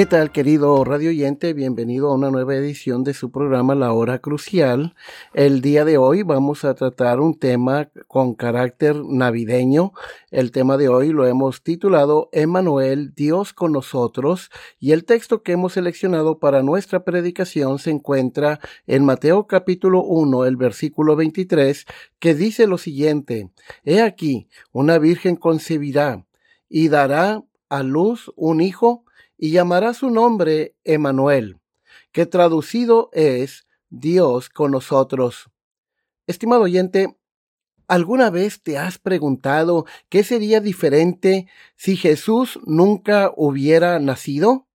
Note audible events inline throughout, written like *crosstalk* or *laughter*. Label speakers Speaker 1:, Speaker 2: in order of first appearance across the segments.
Speaker 1: ¿Qué tal, querido radio oyente? Bienvenido a una nueva edición de su programa La Hora Crucial. El día de hoy vamos a tratar un tema con carácter navideño. El tema de hoy lo hemos titulado Emanuel, Dios con nosotros, y el texto que hemos seleccionado para nuestra predicación se encuentra en Mateo capítulo 1, el versículo 23, que dice lo siguiente, He aquí, una virgen concebirá y dará a luz un hijo, y llamará su nombre Emanuel, que traducido es Dios con nosotros. Estimado oyente, ¿alguna vez te has preguntado qué sería diferente si Jesús nunca hubiera nacido?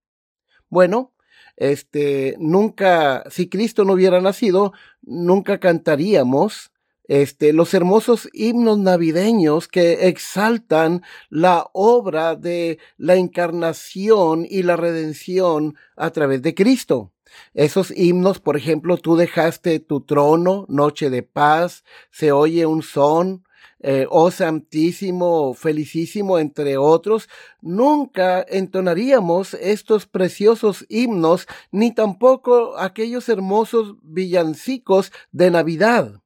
Speaker 1: Bueno, este, nunca, si Cristo no hubiera nacido, nunca cantaríamos este, los hermosos himnos navideños que exaltan la obra de la encarnación y la redención a través de Cristo. Esos himnos, por ejemplo, tú dejaste tu trono, noche de paz, se oye un son, eh, oh santísimo, felicísimo, entre otros, nunca entonaríamos estos preciosos himnos, ni tampoco aquellos hermosos villancicos de Navidad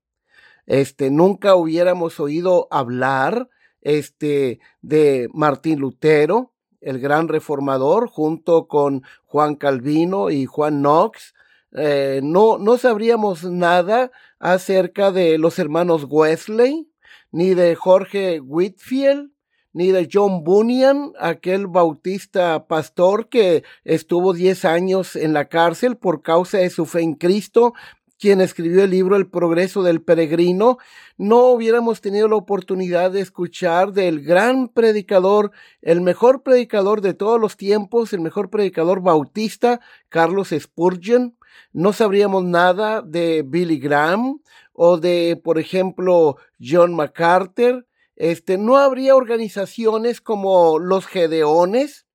Speaker 1: este, nunca hubiéramos oído hablar, este, de Martín Lutero, el gran reformador, junto con Juan Calvino y Juan Knox. Eh, no, no sabríamos nada acerca de los hermanos Wesley, ni de Jorge Whitfield, ni de John Bunyan, aquel bautista pastor que estuvo diez años en la cárcel por causa de su fe en Cristo, quien escribió el libro El progreso del peregrino, no hubiéramos tenido la oportunidad de escuchar del gran predicador, el mejor predicador de todos los tiempos, el mejor predicador bautista, Carlos Spurgeon. No sabríamos nada de Billy Graham o de, por ejemplo, John MacArthur. Este, no habría organizaciones como los Gedeones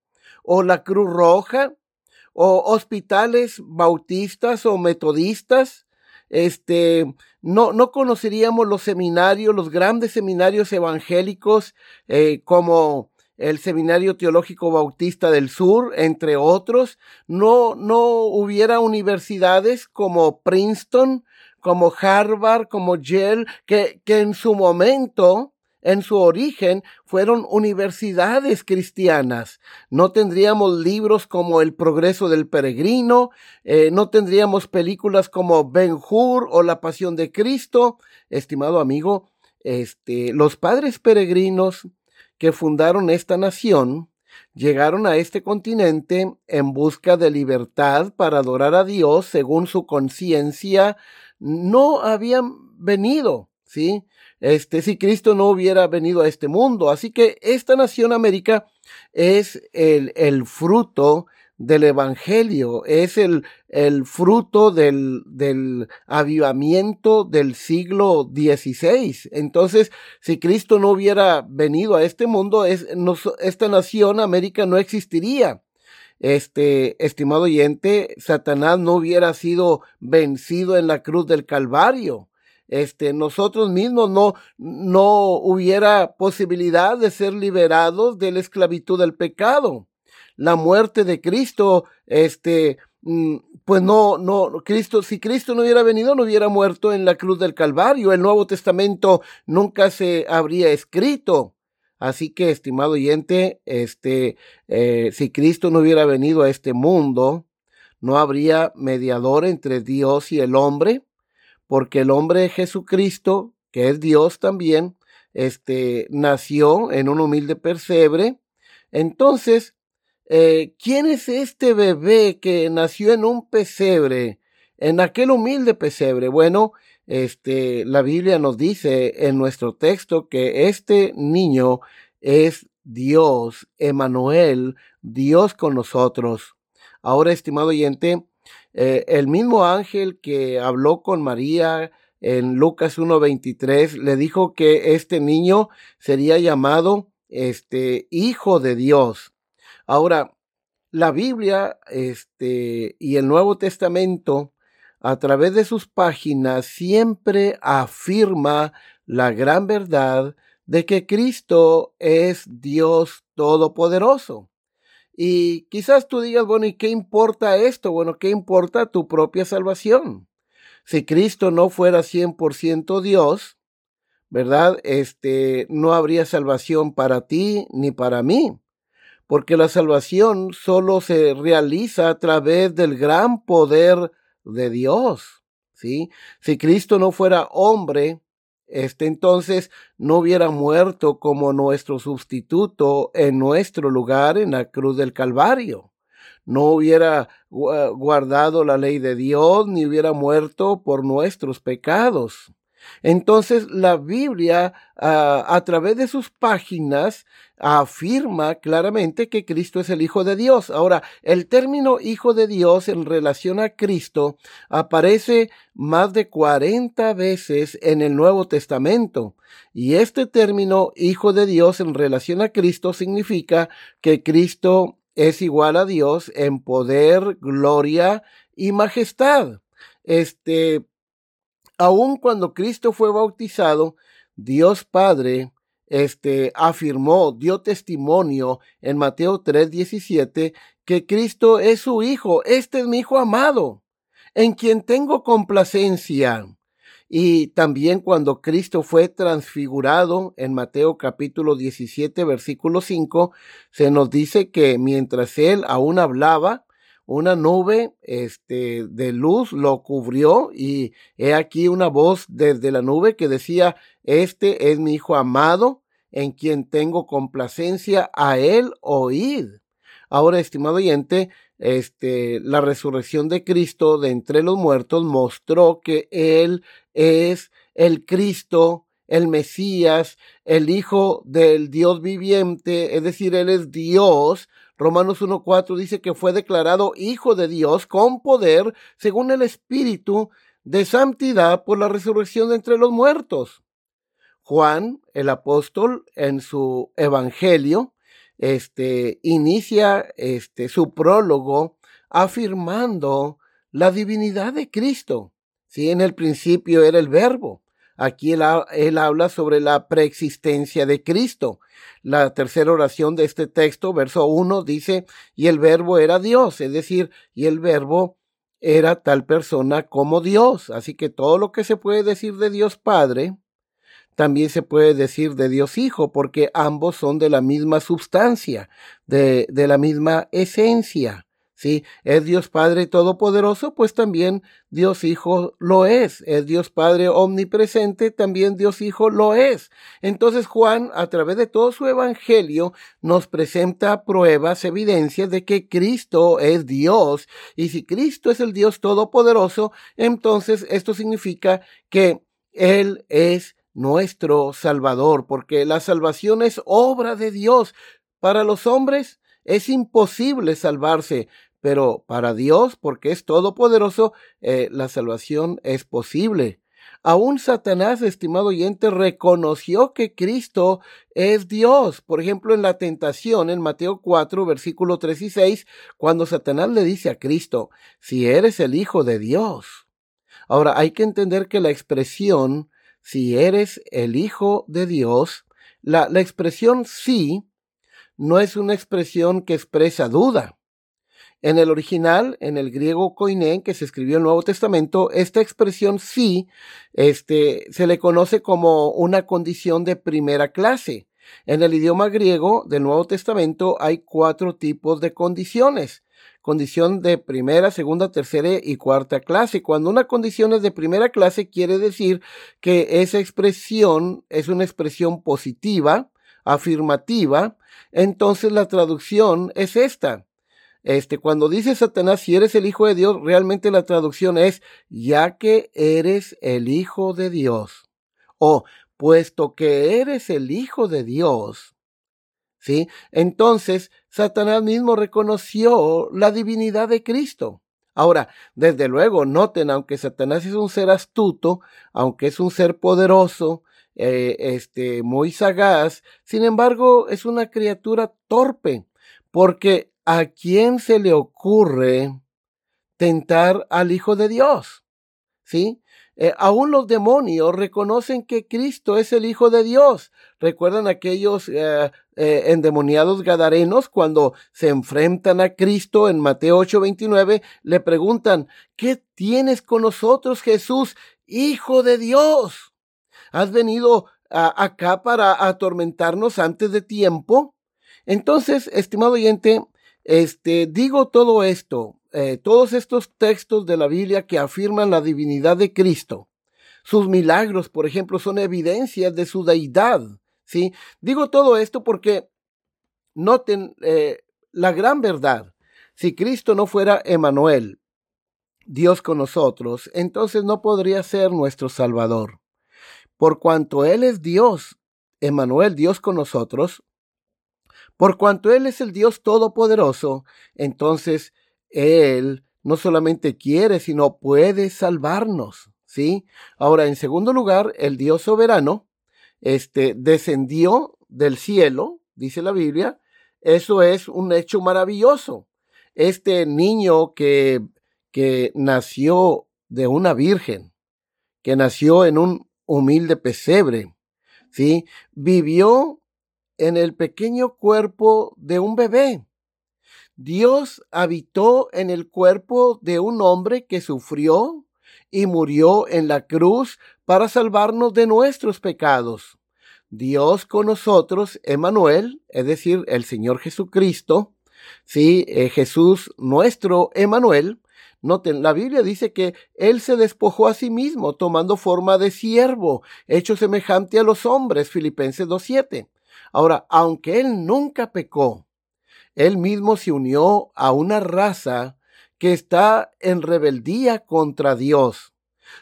Speaker 1: o la Cruz Roja o hospitales bautistas o metodistas este, no, no conoceríamos los seminarios, los grandes seminarios evangélicos, eh, como el Seminario Teológico Bautista del Sur, entre otros. No, no hubiera universidades como Princeton, como Harvard, como Yale, que, que en su momento en su origen fueron universidades cristianas. No tendríamos libros como El progreso del peregrino, eh, no tendríamos películas como Ben Hur o La pasión de Cristo. Estimado amigo, este, los padres peregrinos que fundaron esta nación llegaron a este continente en busca de libertad para adorar a Dios según su conciencia. No habían venido, ¿sí? Este, si Cristo no hubiera venido a este mundo. Así que esta nación América es el, el fruto del Evangelio, es el, el fruto del, del, avivamiento del siglo XVI. Entonces, si Cristo no hubiera venido a este mundo, es, esta nación América no existiría. Este, estimado oyente, Satanás no hubiera sido vencido en la cruz del Calvario este, nosotros mismos no, no hubiera posibilidad de ser liberados de la esclavitud del pecado. La muerte de Cristo, este, mm, pues no, no, Cristo, si Cristo no hubiera venido, no hubiera muerto en la cruz del Calvario. El Nuevo Testamento nunca se habría escrito. Así que, estimado oyente, este, eh, si Cristo no hubiera venido a este mundo, no habría mediador entre Dios y el hombre porque el hombre Jesucristo, que es Dios también, este, nació en un humilde pesebre. Entonces, eh, ¿quién es este bebé que nació en un pesebre, en aquel humilde pesebre? Bueno, este, la Biblia nos dice en nuestro texto que este niño es Dios, Emanuel, Dios con nosotros. Ahora, estimado oyente, eh, el mismo ángel que habló con María en Lucas 1.23 le dijo que este niño sería llamado este hijo de Dios. Ahora, la Biblia este, y el Nuevo Testamento a través de sus páginas siempre afirma la gran verdad de que Cristo es Dios Todopoderoso. Y quizás tú digas, bueno, ¿y qué importa esto? Bueno, ¿qué importa tu propia salvación? Si Cristo no fuera 100% Dios, ¿verdad? Este, no habría salvación para ti ni para mí, porque la salvación solo se realiza a través del gran poder de Dios. ¿sí? Si Cristo no fuera hombre, este entonces no hubiera muerto como nuestro sustituto en nuestro lugar en la cruz del Calvario. No hubiera guardado la ley de Dios ni hubiera muerto por nuestros pecados. Entonces la Biblia ah, a través de sus páginas afirma claramente que Cristo es el Hijo de Dios. Ahora, el término Hijo de Dios en relación a Cristo aparece más de 40 veces en el Nuevo Testamento. Y este término Hijo de Dios en relación a Cristo significa que Cristo es igual a Dios en poder, gloria y majestad. Este, aun cuando Cristo fue bautizado, Dios Padre este, afirmó, dio testimonio en Mateo 3:17 que Cristo es su Hijo, este es mi Hijo amado, en quien tengo complacencia. Y también cuando Cristo fue transfigurado en Mateo capítulo 17 versículo 5, se nos dice que mientras él aún hablaba, una nube este, de luz lo cubrió y he aquí una voz desde la nube que decía, este es mi Hijo amado, en quien tengo complacencia, a él oíd. Ahora, estimado oyente, este, la resurrección de Cristo de entre los muertos mostró que Él es el Cristo, el Mesías, el Hijo del Dios viviente, es decir, Él es Dios, Romanos 1.4 dice que fue declarado Hijo de Dios con poder según el Espíritu de santidad por la resurrección de entre los muertos. Juan, el apóstol, en su Evangelio, este, inicia este, su prólogo afirmando la divinidad de Cristo. Si en el principio era el verbo, Aquí él, habla sobre la preexistencia de Cristo. La tercera oración de este texto, verso 1, dice, y el verbo era Dios, es decir, y el verbo era tal persona como Dios. Así que todo lo que se puede decir de Dios Padre, también se puede decir de Dios Hijo, porque ambos son de la misma sustancia, de, de la misma esencia. ¿Sí? Es Dios Padre Todopoderoso, pues también Dios Hijo lo es. Es Dios Padre Omnipresente, también Dios Hijo lo es. Entonces Juan, a través de todo su Evangelio, nos presenta pruebas, evidencias de que Cristo es Dios. Y si Cristo es el Dios Todopoderoso, entonces esto significa que Él es nuestro Salvador, porque la salvación es obra de Dios. Para los hombres, es imposible salvarse, pero para Dios, porque es todopoderoso, eh, la salvación es posible. Aún Satanás, estimado oyente, reconoció que Cristo es Dios. Por ejemplo, en la tentación, en Mateo 4, versículo 3 y 6, cuando Satanás le dice a Cristo, si eres el Hijo de Dios. Ahora, hay que entender que la expresión, si eres el Hijo de Dios, la, la expresión sí no es una expresión que expresa duda. En el original, en el griego koiné, que se escribió el Nuevo Testamento, esta expresión sí, este, se le conoce como una condición de primera clase. En el idioma griego del Nuevo Testamento hay cuatro tipos de condiciones. condición de primera, segunda, tercera y cuarta clase. Cuando una condición es de primera clase, quiere decir que esa expresión es una expresión positiva, afirmativa, entonces la traducción es esta. Este, cuando dice Satanás, si eres el Hijo de Dios, realmente la traducción es, ya que eres el Hijo de Dios. O, puesto que eres el Hijo de Dios. ¿Sí? Entonces, Satanás mismo reconoció la divinidad de Cristo. Ahora, desde luego, noten, aunque Satanás es un ser astuto, aunque es un ser poderoso, eh, este, muy sagaz, sin embargo, es una criatura torpe, porque ¿a quién se le ocurre tentar al Hijo de Dios? ¿Sí? Eh, aún los demonios reconocen que Cristo es el Hijo de Dios. ¿Recuerdan aquellos eh, eh, endemoniados gadarenos cuando se enfrentan a Cristo en Mateo 8:29? Le preguntan, ¿qué tienes con nosotros, Jesús, Hijo de Dios? ¿Has venido acá para atormentarnos antes de tiempo? Entonces, estimado oyente, este, digo todo esto, eh, todos estos textos de la Biblia que afirman la divinidad de Cristo. Sus milagros, por ejemplo, son evidencias de su deidad. ¿sí? Digo todo esto porque noten eh, la gran verdad. Si Cristo no fuera Emanuel, Dios con nosotros, entonces no podría ser nuestro Salvador. Por cuanto Él es Dios, Emanuel, Dios con nosotros, por cuanto Él es el Dios Todopoderoso, entonces Él no solamente quiere, sino puede salvarnos. ¿Sí? Ahora, en segundo lugar, el Dios soberano, este, descendió del cielo, dice la Biblia. Eso es un hecho maravilloso. Este niño que, que nació de una virgen, que nació en un humilde pesebre, ¿sí? Vivió en el pequeño cuerpo de un bebé. Dios habitó en el cuerpo de un hombre que sufrió y murió en la cruz para salvarnos de nuestros pecados. Dios con nosotros, Emanuel, es decir, el Señor Jesucristo, sí, eh, Jesús nuestro Emanuel, Noten, la Biblia dice que Él se despojó a sí mismo, tomando forma de siervo, hecho semejante a los hombres, Filipenses 2.7. Ahora, aunque él nunca pecó, él mismo se unió a una raza que está en rebeldía contra Dios.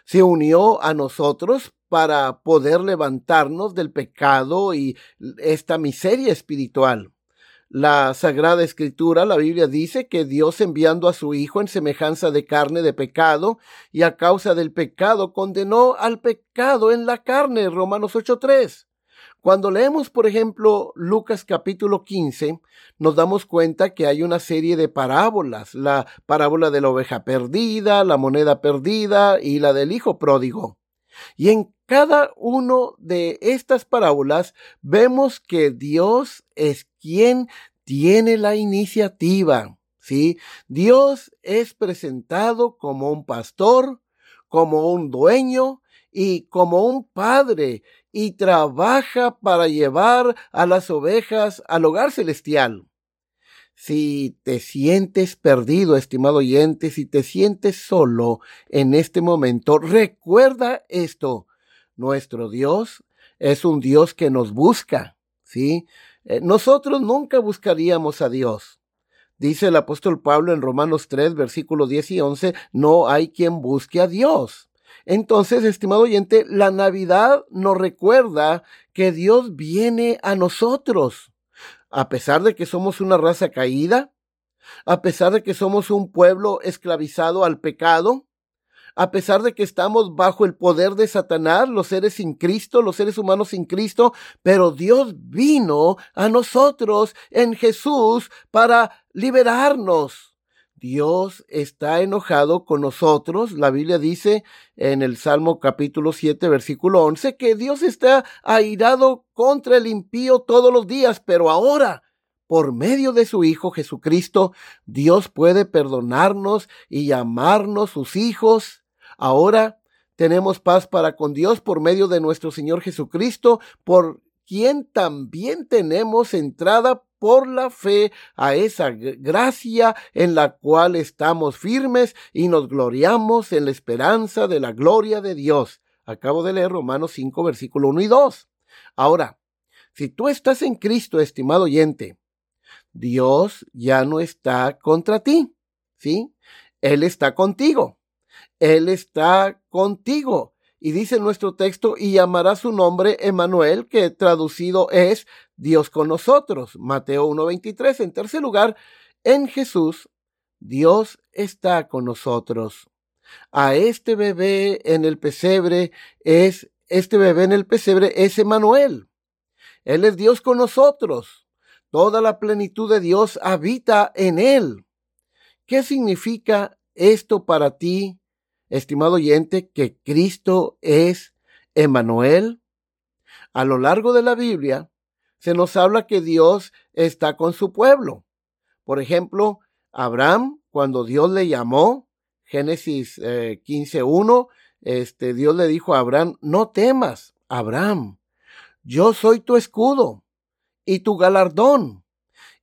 Speaker 1: Se unió a nosotros para poder levantarnos del pecado y esta miseria espiritual. La Sagrada Escritura, la Biblia dice que Dios enviando a su Hijo en semejanza de carne de pecado y a causa del pecado condenó al pecado en la carne, Romanos 8.3. Cuando leemos, por ejemplo, Lucas capítulo 15, nos damos cuenta que hay una serie de parábolas, la parábola de la oveja perdida, la moneda perdida y la del hijo pródigo. Y en cada uno de estas parábolas vemos que Dios es quien tiene la iniciativa. ¿sí? Dios es presentado como un pastor, como un dueño y como un padre y trabaja para llevar a las ovejas al hogar celestial. Si te sientes perdido, estimado oyente, si te sientes solo en este momento, recuerda esto. Nuestro Dios es un Dios que nos busca, ¿sí? Eh, nosotros nunca buscaríamos a Dios. Dice el apóstol Pablo en Romanos 3, versículos 10 y 11, no hay quien busque a Dios. Entonces, estimado oyente, la Navidad nos recuerda que Dios viene a nosotros, a pesar de que somos una raza caída, a pesar de que somos un pueblo esclavizado al pecado, a pesar de que estamos bajo el poder de Satanás, los seres sin Cristo, los seres humanos sin Cristo, pero Dios vino a nosotros en Jesús para liberarnos. Dios está enojado con nosotros. La Biblia dice en el Salmo capítulo 7, versículo 11, que Dios está airado contra el impío todos los días, pero ahora, por medio de su Hijo Jesucristo, Dios puede perdonarnos y llamarnos sus hijos. Ahora tenemos paz para con Dios por medio de nuestro Señor Jesucristo, por quien también tenemos entrada por la fe a esa gracia en la cual estamos firmes y nos gloriamos en la esperanza de la gloria de Dios. Acabo de leer Romanos 5, versículo 1 y 2. Ahora, si tú estás en Cristo, estimado oyente, Dios ya no está contra ti, ¿sí? Él está contigo. Él está contigo. Y dice nuestro texto, y llamará su nombre Emanuel, que traducido es Dios con nosotros. Mateo 1.23. En tercer lugar, en Jesús, Dios está con nosotros. A este bebé en el pesebre es, este bebé en el pesebre es Emanuel. Él es Dios con nosotros. Toda la plenitud de Dios habita en él. ¿Qué significa esto para ti estimado oyente, que Cristo es Emanuel? A lo largo de la Biblia se nos habla que Dios está con su pueblo. Por ejemplo, Abraham, cuando Dios le llamó, Génesis 15.1, eh, este, Dios le dijo a Abraham, no temas, Abraham, yo soy tu escudo y tu galardón.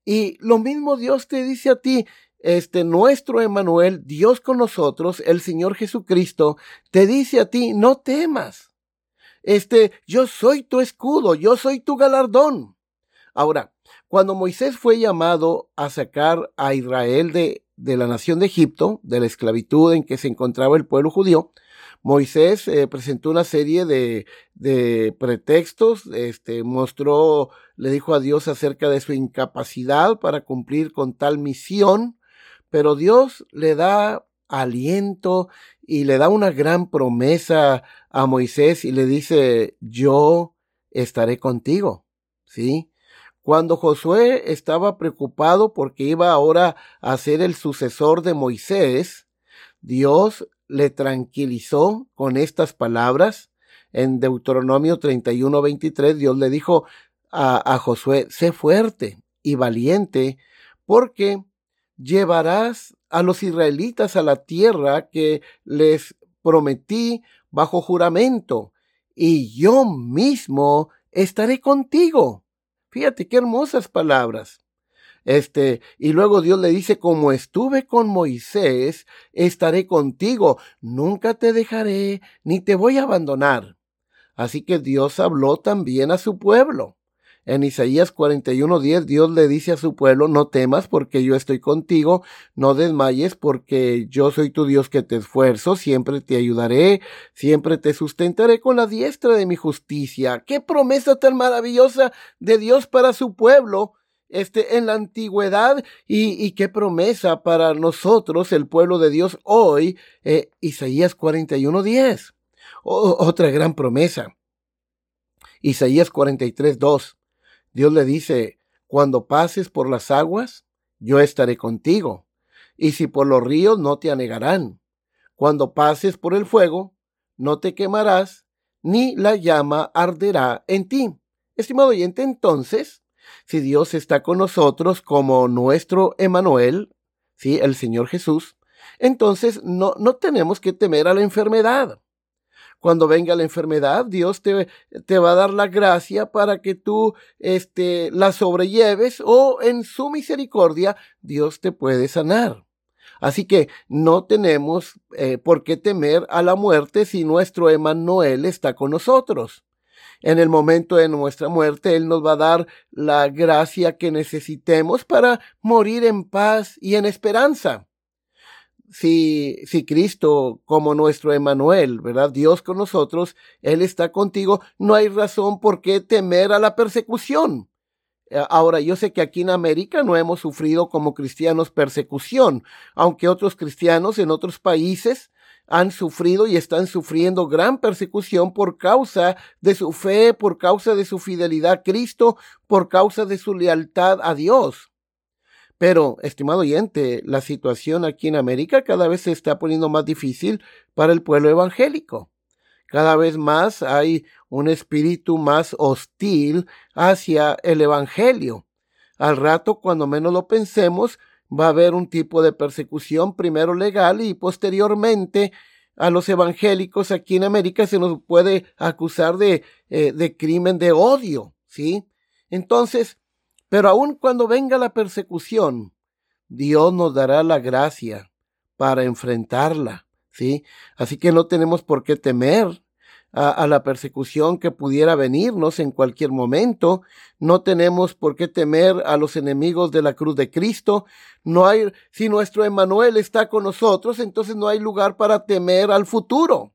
Speaker 1: Y lo mismo Dios te dice a ti, este nuestro Emanuel, Dios con nosotros, el Señor Jesucristo, te dice a ti, no temas. Este, yo soy tu escudo, yo soy tu galardón. Ahora, cuando Moisés fue llamado a sacar a Israel de, de la nación de Egipto, de la esclavitud en que se encontraba el pueblo judío, Moisés eh, presentó una serie de, de pretextos, este, mostró, le dijo a Dios acerca de su incapacidad para cumplir con tal misión, pero Dios le da aliento y le da una gran promesa a Moisés y le dice, yo estaré contigo, ¿sí? Cuando Josué estaba preocupado porque iba ahora a ser el sucesor de Moisés, Dios le tranquilizó con estas palabras. En Deuteronomio 31, 23, Dios le dijo a, a Josué, sé fuerte y valiente, porque llevarás a los israelitas a la tierra que les prometí bajo juramento, y yo mismo estaré contigo. Fíjate qué hermosas palabras. Este, y luego Dios le dice, como estuve con Moisés, estaré contigo, nunca te dejaré, ni te voy a abandonar. Así que Dios habló también a su pueblo. En Isaías 41:10 Dios le dice a su pueblo, no temas porque yo estoy contigo, no desmayes porque yo soy tu Dios que te esfuerzo, siempre te ayudaré, siempre te sustentaré con la diestra de mi justicia. Qué promesa tan maravillosa de Dios para su pueblo. Este, en la antigüedad y, qué promesa para nosotros, el pueblo de Dios hoy, eh, Isaías 41:10. otra gran promesa. Isaías 43:2. Dios le dice, cuando pases por las aguas, yo estaré contigo, y si por los ríos no te anegarán. Cuando pases por el fuego, no te quemarás, ni la llama arderá en ti. Estimado oyente, entonces, si Dios está con nosotros como nuestro Emanuel, sí, el Señor Jesús, entonces no, no tenemos que temer a la enfermedad cuando venga la enfermedad, Dios te, te va a dar la gracia para que tú este, la sobrelleves o en su misericordia Dios te puede sanar. Así que no tenemos eh, por qué temer a la muerte si nuestro Emanuel está con nosotros. En el momento de nuestra muerte, Él nos va a dar la gracia que necesitemos para morir en paz y en esperanza si, si Cristo como nuestro Emanuel, ¿verdad? Dios con nosotros, Él está contigo, no hay razón por qué temer a la persecución. Eh, ahora, yo sé que aquí en América no hemos sufrido como cristianos persecución, aunque otros cristianos en otros países han sufrido y están sufriendo gran persecución por causa de su fe, por causa de su fidelidad a Cristo, por causa de su lealtad a Dios. Pero, estimado oyente, la situación aquí en América cada vez se está poniendo más difícil para el pueblo evangélico. Cada vez más hay un espíritu más hostil hacia el Evangelio. Al rato, cuando menos lo pensemos, va a haber un tipo de persecución, primero legal y posteriormente a los evangélicos aquí en América se nos puede acusar de, eh, de crimen de odio, ¿sí? Entonces, Pero aun cuando venga la persecución, Dios nos dará la gracia para enfrentarla, ¿sí? Así que no tenemos por qué temer a, la persecución que pudiera venirnos en cualquier momento. No tenemos por qué temer a los enemigos de la cruz de Cristo. No hay, si nuestro Emanuel está con nosotros, entonces no hay lugar para temer al futuro.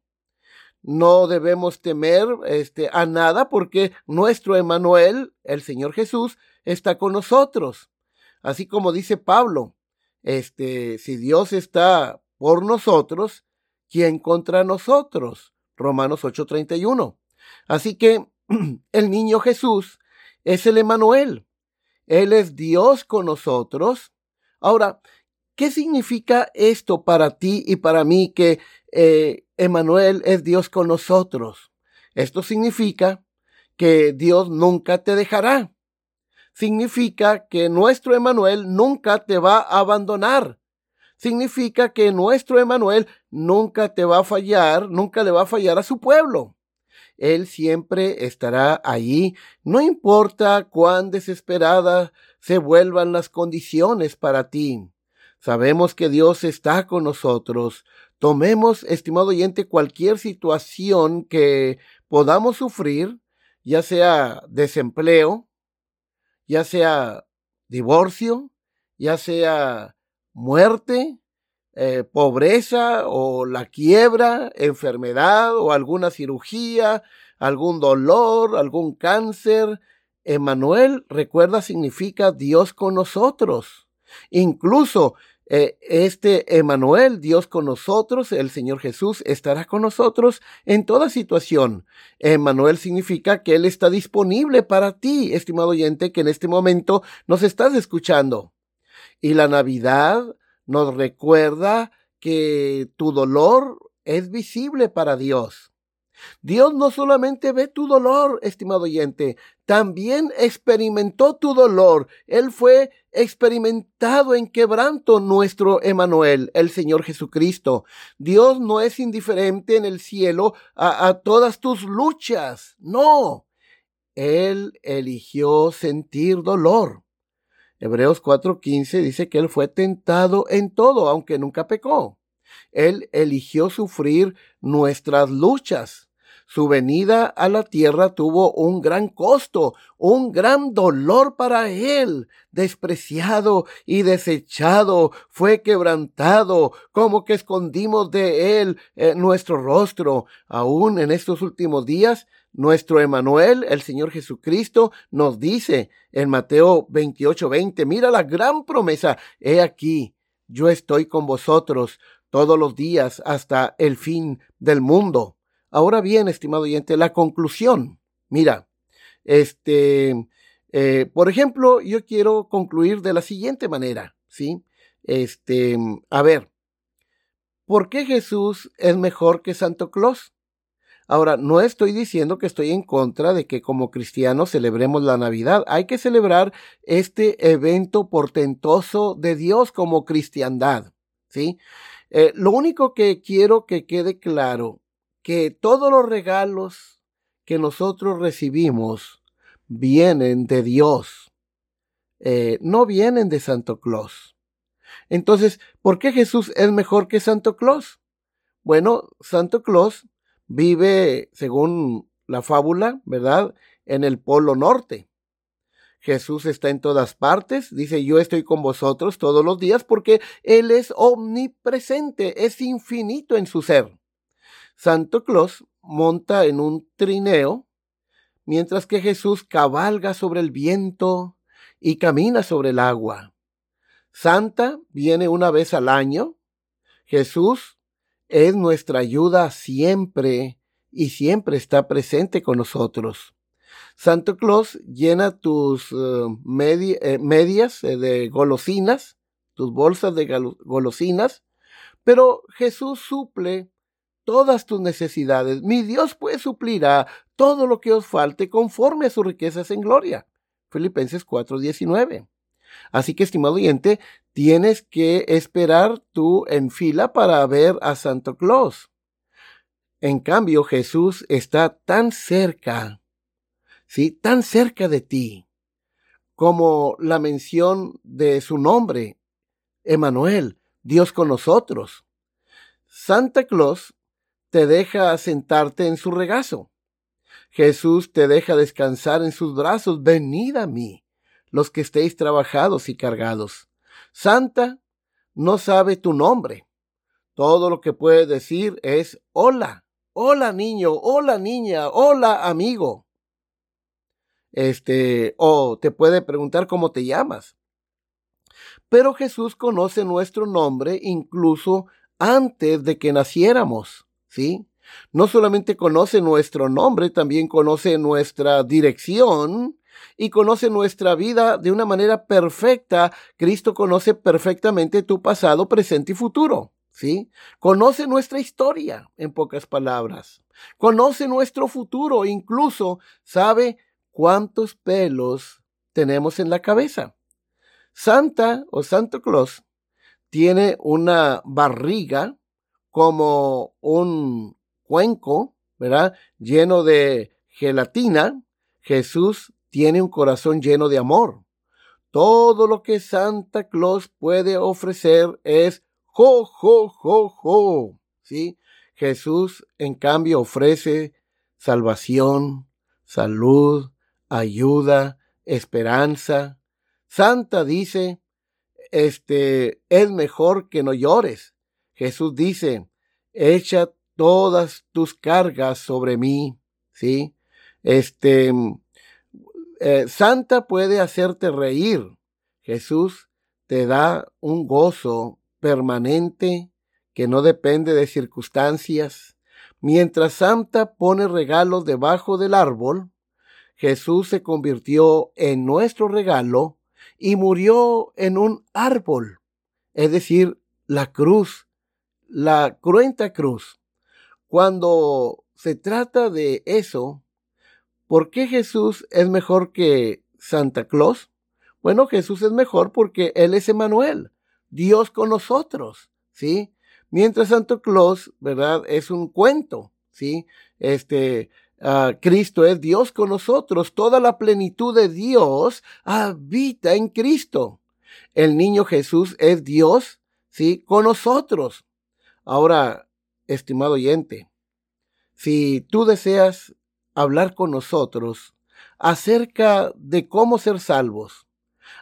Speaker 1: No debemos temer este, a nada porque nuestro Emanuel, el Señor Jesús, está con nosotros. Así como dice Pablo, este, si Dios está por nosotros, ¿quién contra nosotros? Romanos 8:31. Así que *clears throat* el niño Jesús es el Emanuel. Él es Dios con nosotros. Ahora, ¿qué significa esto para ti y para mí que eh, Emanuel es Dios con nosotros? Esto significa que Dios nunca te dejará. Significa que nuestro Emanuel nunca te va a abandonar significa que nuestro Emanuel nunca te va a fallar, nunca le va a fallar a su pueblo. Él siempre estará allí, no importa cuán desesperadas se vuelvan las condiciones para ti. Sabemos que Dios está con nosotros. Tomemos, estimado oyente, cualquier situación que podamos sufrir, ya sea desempleo, ya sea divorcio, ya sea muerte, eh, pobreza o la quiebra, enfermedad o alguna cirugía, algún dolor, algún cáncer. Emanuel, recuerda, significa Dios con nosotros. Incluso eh, este Emanuel, Dios con nosotros, el Señor Jesús, estará con nosotros en toda situación. Emanuel significa que Él está disponible para ti, estimado oyente, que en este momento nos estás escuchando. Y la Navidad nos recuerda que tu dolor es visible para Dios. Dios no solamente ve tu dolor, estimado oyente, también experimentó tu dolor. Él fue experimentado en quebranto nuestro Emanuel, el Señor Jesucristo. Dios no es indiferente en el cielo a, a todas tus luchas. No. Él eligió sentir dolor. Hebreos 4:15 dice que Él fue tentado en todo, aunque nunca pecó. Él eligió sufrir nuestras luchas. Su venida a la tierra tuvo un gran costo, un gran dolor para él. Despreciado y desechado, fue quebrantado, como que escondimos de él eh, nuestro rostro. Aún en estos últimos días nuestro Emanuel, el Señor Jesucristo, nos dice en Mateo 28, 20, mira la gran promesa, he aquí, yo estoy con vosotros todos los días hasta el fin del mundo. Ahora bien, estimado oyente, la conclusión. Mira, este, eh, por ejemplo, yo quiero concluir de la siguiente manera, ¿sí? Este, a ver, ¿por qué Jesús es mejor que Santo Claus? Ahora, no estoy diciendo que estoy en contra de que como cristianos celebremos la Navidad. Hay que celebrar este evento portentoso de Dios como cristiandad. ¿sí? Eh, lo único que quiero que quede claro, que todos los regalos que nosotros recibimos vienen de Dios, eh, no vienen de Santo Claus. Entonces, ¿por qué Jesús es mejor que Santo Claus? Bueno, Santo Claus vive, según la fábula, ¿verdad?, en el Polo Norte. Jesús está en todas partes, dice yo estoy con vosotros todos los días porque Él es omnipresente, es infinito en su ser. Santo Claus monta en un trineo, mientras que Jesús cabalga sobre el viento y camina sobre el agua. Santa viene una vez al año, Jesús es nuestra ayuda siempre y siempre está presente con nosotros. Santo Claus llena tus eh, eh, medias eh, de golosinas, tus bolsas de golosinas, pero Jesús suple todas tus necesidades. Mi Dios pues suplirá todo lo que os falte conforme a sus riquezas en gloria. Filipenses 4:19. Así que, estimado oyente, tienes que esperar tú en fila para ver a Santo Claus. En cambio, Jesús está tan cerca, sí, tan cerca de ti, como la mención de su nombre, Emanuel, Dios con nosotros. Santa Claus te deja sentarte en su regazo. Jesús te deja descansar en sus brazos. Venid a mí, los que estéis trabajados y cargados. Santa no sabe tu nombre. Todo lo que puede decir es hola, hola niño, hola niña, hola amigo. Este, o te puede preguntar cómo te llamas. Pero Jesús conoce nuestro nombre incluso antes de que naciéramos, ¿sí? No solamente conoce nuestro nombre, también conoce nuestra dirección y conoce nuestra vida de una manera perfecta. Cristo conoce perfectamente tu pasado, presente y futuro. ¿Sí? Conoce nuestra historia, en pocas palabras. Conoce nuestro futuro, incluso sabe cuántos pelos tenemos en la cabeza. Santa o Santo Claus tiene una barriga como un cuenco, ¿verdad? Lleno de gelatina. Jesús tiene un corazón lleno de amor. Todo lo que Santa Claus puede ofrecer es jo, jo, jo, jo. ¿Sí? Jesús, en cambio, ofrece salvación, salud, ayuda, esperanza. Santa dice, este, es mejor que no llores. Jesús dice, echa todas tus cargas sobre mí, ¿sí? Este, eh, Santa puede hacerte reír. Jesús te da un gozo permanente que no depende de circunstancias. Mientras Santa pone regalos debajo del árbol, Jesús se convirtió en nuestro regalo y murió en un árbol, es decir, la cruz, la cruenta cruz. Cuando se trata de eso, ¿por qué Jesús es mejor que Santa Claus? Bueno, Jesús es mejor porque Él es Emanuel, Dios con nosotros, ¿sí? Mientras Santa Claus, ¿verdad? Es un cuento, ¿sí? Este, Ah, Cristo es Dios con nosotros. Toda la plenitud de Dios habita en Cristo. El niño Jesús es Dios, sí, con nosotros. Ahora, estimado oyente, si tú deseas hablar con nosotros acerca de cómo ser salvos,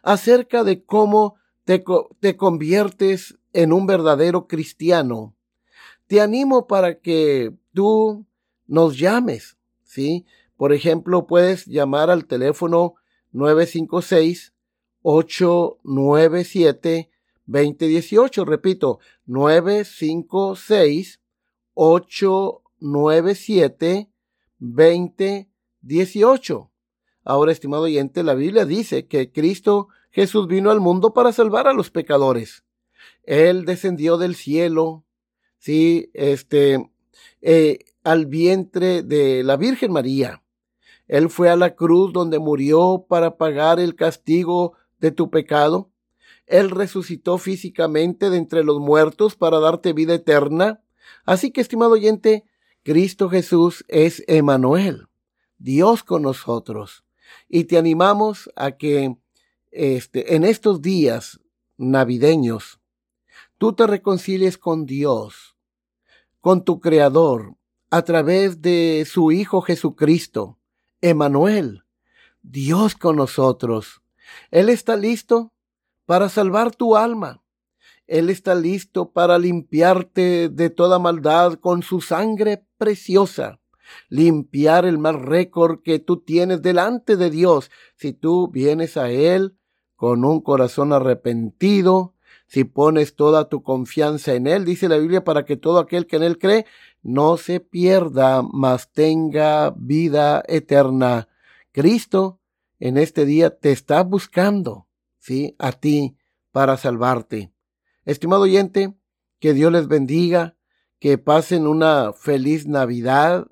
Speaker 1: acerca de cómo te, te conviertes en un verdadero cristiano, te animo para que tú nos llames ¿sí? Por ejemplo, puedes llamar al teléfono 956-897-2018. Repito, 956-897-2018. Ahora, estimado oyente, la Biblia dice que Cristo Jesús vino al mundo para salvar a los pecadores. Él descendió del cielo, sí, este, eh, al vientre de la Virgen María. Él fue a la cruz donde murió para pagar el castigo de tu pecado. Él resucitó físicamente de entre los muertos para darte vida eterna. Así que, estimado oyente, Cristo Jesús es Emanuel, Dios con nosotros. Y te animamos a que este, en estos días navideños tú te reconcilies con Dios, con tu Creador, a través de su Hijo Jesucristo, Emanuel, Dios con nosotros. Él está listo para salvar tu alma. Él está listo para limpiarte de toda maldad con su sangre preciosa, limpiar el mal récord que tú tienes delante de Dios si tú vienes a Él con un corazón arrepentido, si pones toda tu confianza en Él, dice la Biblia, para que todo aquel que en Él cree no se pierda, mas tenga vida eterna. Cristo en este día te está buscando, ¿sí? A ti para salvarte. Estimado oyente, que Dios les bendiga, que pasen una feliz Navidad,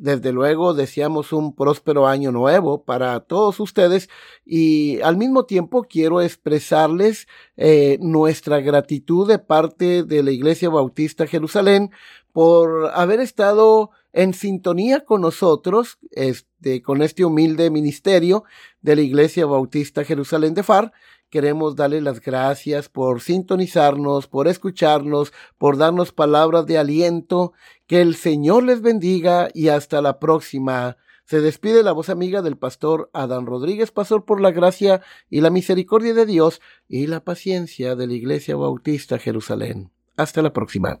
Speaker 1: desde luego deseamos un próspero año nuevo para todos ustedes y al mismo tiempo quiero expresarles eh, nuestra gratitud de parte de la Iglesia Bautista Jerusalén por haber estado en sintonía con nosotros, este, con este humilde ministerio de la Iglesia Bautista Jerusalén de Far. Queremos darle las gracias por sintonizarnos, por escucharnos, por darnos palabras de aliento. Que el Señor les bendiga y hasta la próxima. Se despide la voz amiga del pastor Adán Rodríguez, pastor por la gracia y la misericordia de Dios y la paciencia de la Iglesia Bautista Jerusalén. Hasta la próxima.